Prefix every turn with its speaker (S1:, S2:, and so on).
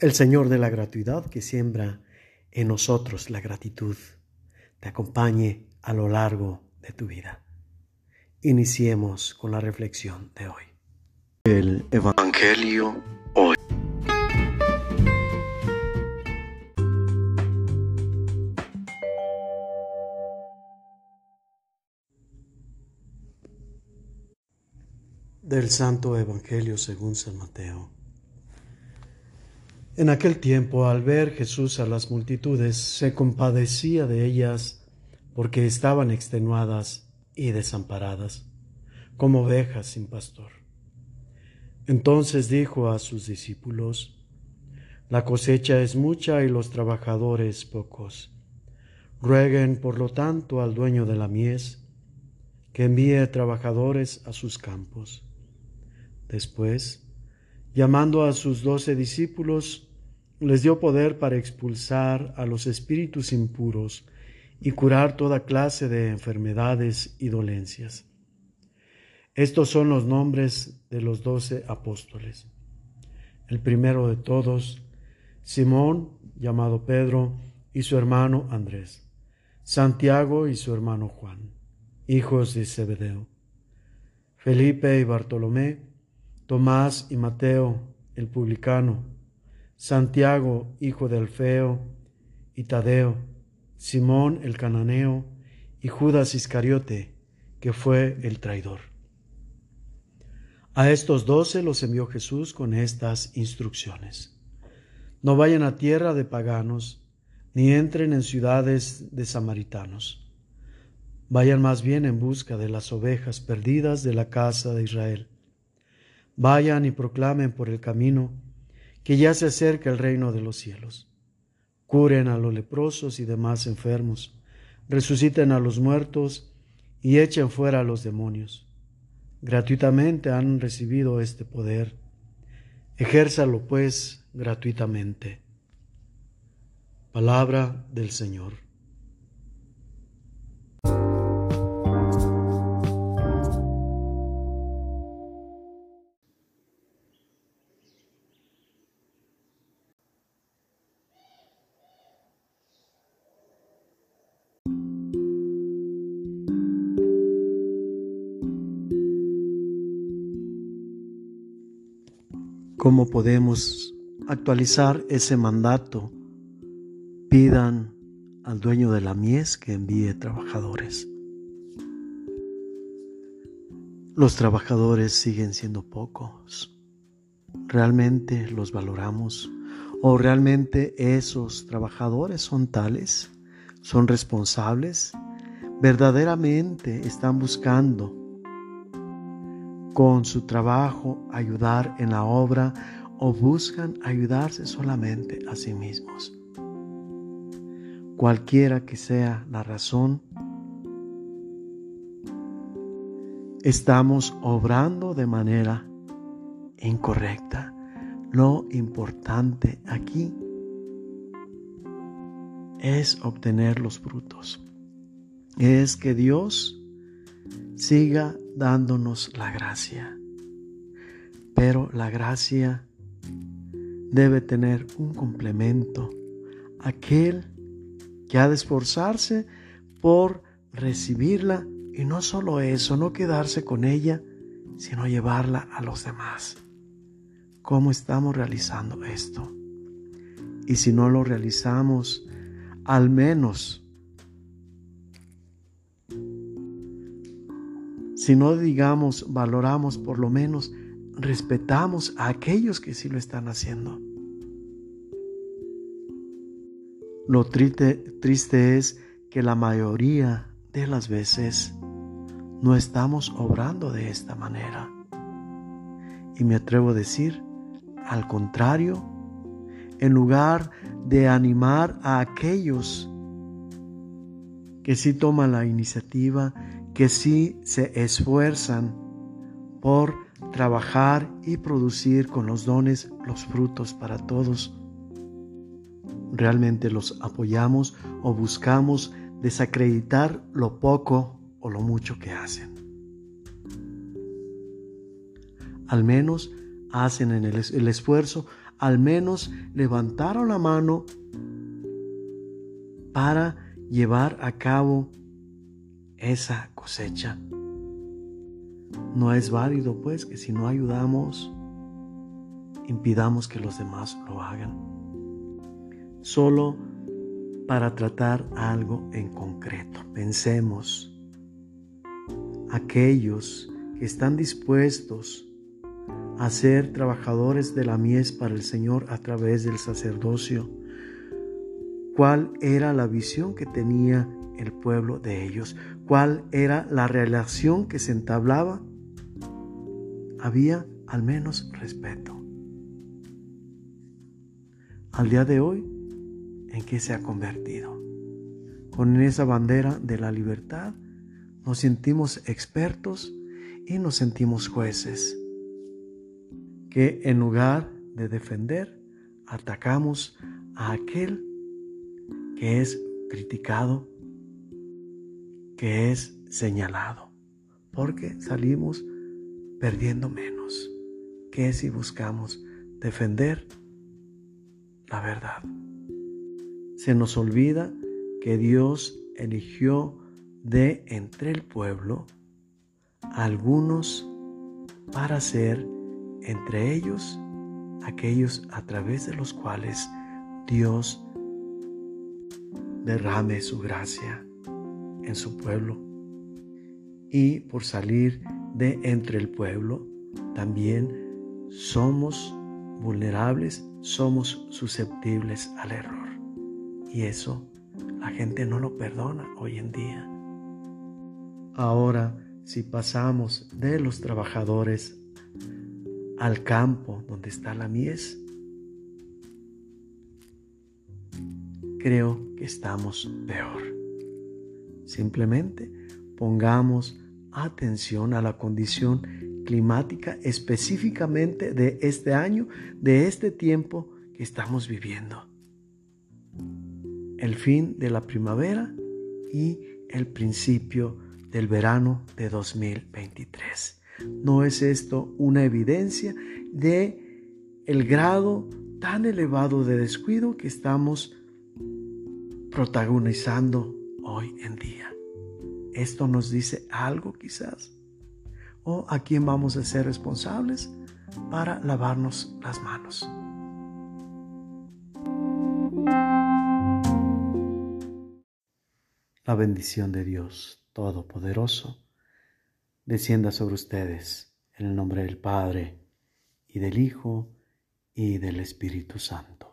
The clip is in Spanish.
S1: El Señor de la gratuidad que siembra en nosotros la gratitud te acompañe a lo largo de tu vida. Iniciemos con la reflexión de hoy.
S2: El Evangelio hoy.
S1: Del Santo Evangelio según San Mateo. En aquel tiempo, al ver Jesús a las multitudes, se compadecía de ellas porque estaban extenuadas y desamparadas, como ovejas sin pastor. Entonces dijo a sus discípulos, La cosecha es mucha y los trabajadores pocos. Rueguen, por lo tanto, al dueño de la mies que envíe trabajadores a sus campos. Después, llamando a sus doce discípulos, les dio poder para expulsar a los espíritus impuros y curar toda clase de enfermedades y dolencias. Estos son los nombres de los doce apóstoles. El primero de todos, Simón, llamado Pedro, y su hermano Andrés, Santiago y su hermano Juan, hijos de Zebedeo, Felipe y Bartolomé, Tomás y Mateo, el publicano, Santiago, hijo de Alfeo, y Tadeo, Simón el cananeo, y Judas Iscariote, que fue el traidor. A estos doce los envió Jesús con estas instrucciones. No vayan a tierra de paganos, ni entren en ciudades de samaritanos. Vayan más bien en busca de las ovejas perdidas de la casa de Israel. Vayan y proclamen por el camino que ya se acerca el reino de los cielos. Curen a los leprosos y demás enfermos, resuciten a los muertos y echen fuera a los demonios. Gratuitamente han recibido este poder. Ejérzalo pues gratuitamente. Palabra del Señor. ¿Cómo podemos actualizar ese mandato? Pidan al dueño de la mies que envíe trabajadores. Los trabajadores siguen siendo pocos. ¿Realmente los valoramos? ¿O realmente esos trabajadores son tales? ¿Son responsables? ¿Verdaderamente están buscando con su trabajo ayudar en la obra o buscan ayudarse solamente a sí mismos. Cualquiera que sea la razón, estamos obrando de manera incorrecta. Lo importante aquí es obtener los frutos. Es que Dios siga dándonos la gracia. Pero la gracia debe tener un complemento. Aquel que ha de esforzarse por recibirla y no solo eso, no quedarse con ella, sino llevarla a los demás. ¿Cómo estamos realizando esto? Y si no lo realizamos, al menos Si no digamos, valoramos, por lo menos respetamos a aquellos que sí lo están haciendo. Lo triste, triste es que la mayoría de las veces no estamos obrando de esta manera. Y me atrevo a decir, al contrario, en lugar de animar a aquellos que sí toman la iniciativa, que sí se esfuerzan por trabajar y producir con los dones los frutos para todos. Realmente los apoyamos o buscamos desacreditar lo poco o lo mucho que hacen. Al menos hacen el, el esfuerzo, al menos levantaron la mano para llevar a cabo esa cosecha. No es válido pues que si no ayudamos, impidamos que los demás lo hagan. Solo para tratar algo en concreto. Pensemos, aquellos que están dispuestos a ser trabajadores de la mies para el Señor a través del sacerdocio, cuál era la visión que tenía el pueblo de ellos, cuál era la relación que se entablaba. Había al menos respeto. Al día de hoy en qué se ha convertido. Con esa bandera de la libertad nos sentimos expertos y nos sentimos jueces, que en lugar de defender, atacamos a aquel que es criticado, que es señalado, porque salimos perdiendo menos que si buscamos defender la verdad. Se nos olvida que Dios eligió de entre el pueblo algunos para ser entre ellos aquellos a través de los cuales Dios derrame su gracia en su pueblo. Y por salir de entre el pueblo, también somos vulnerables, somos susceptibles al error. Y eso la gente no lo perdona hoy en día. Ahora, si pasamos de los trabajadores al campo donde está la mies, creo que estamos peor. Simplemente pongamos atención a la condición climática específicamente de este año, de este tiempo que estamos viviendo el fin de la primavera y el principio del verano de 2023. ¿No es esto una evidencia de el grado tan elevado de descuido que estamos protagonizando hoy en día? ¿Esto nos dice algo quizás? ¿O a quién vamos a ser responsables para lavarnos las manos? La bendición de Dios Todopoderoso descienda sobre ustedes en el nombre del Padre y del Hijo y del Espíritu Santo.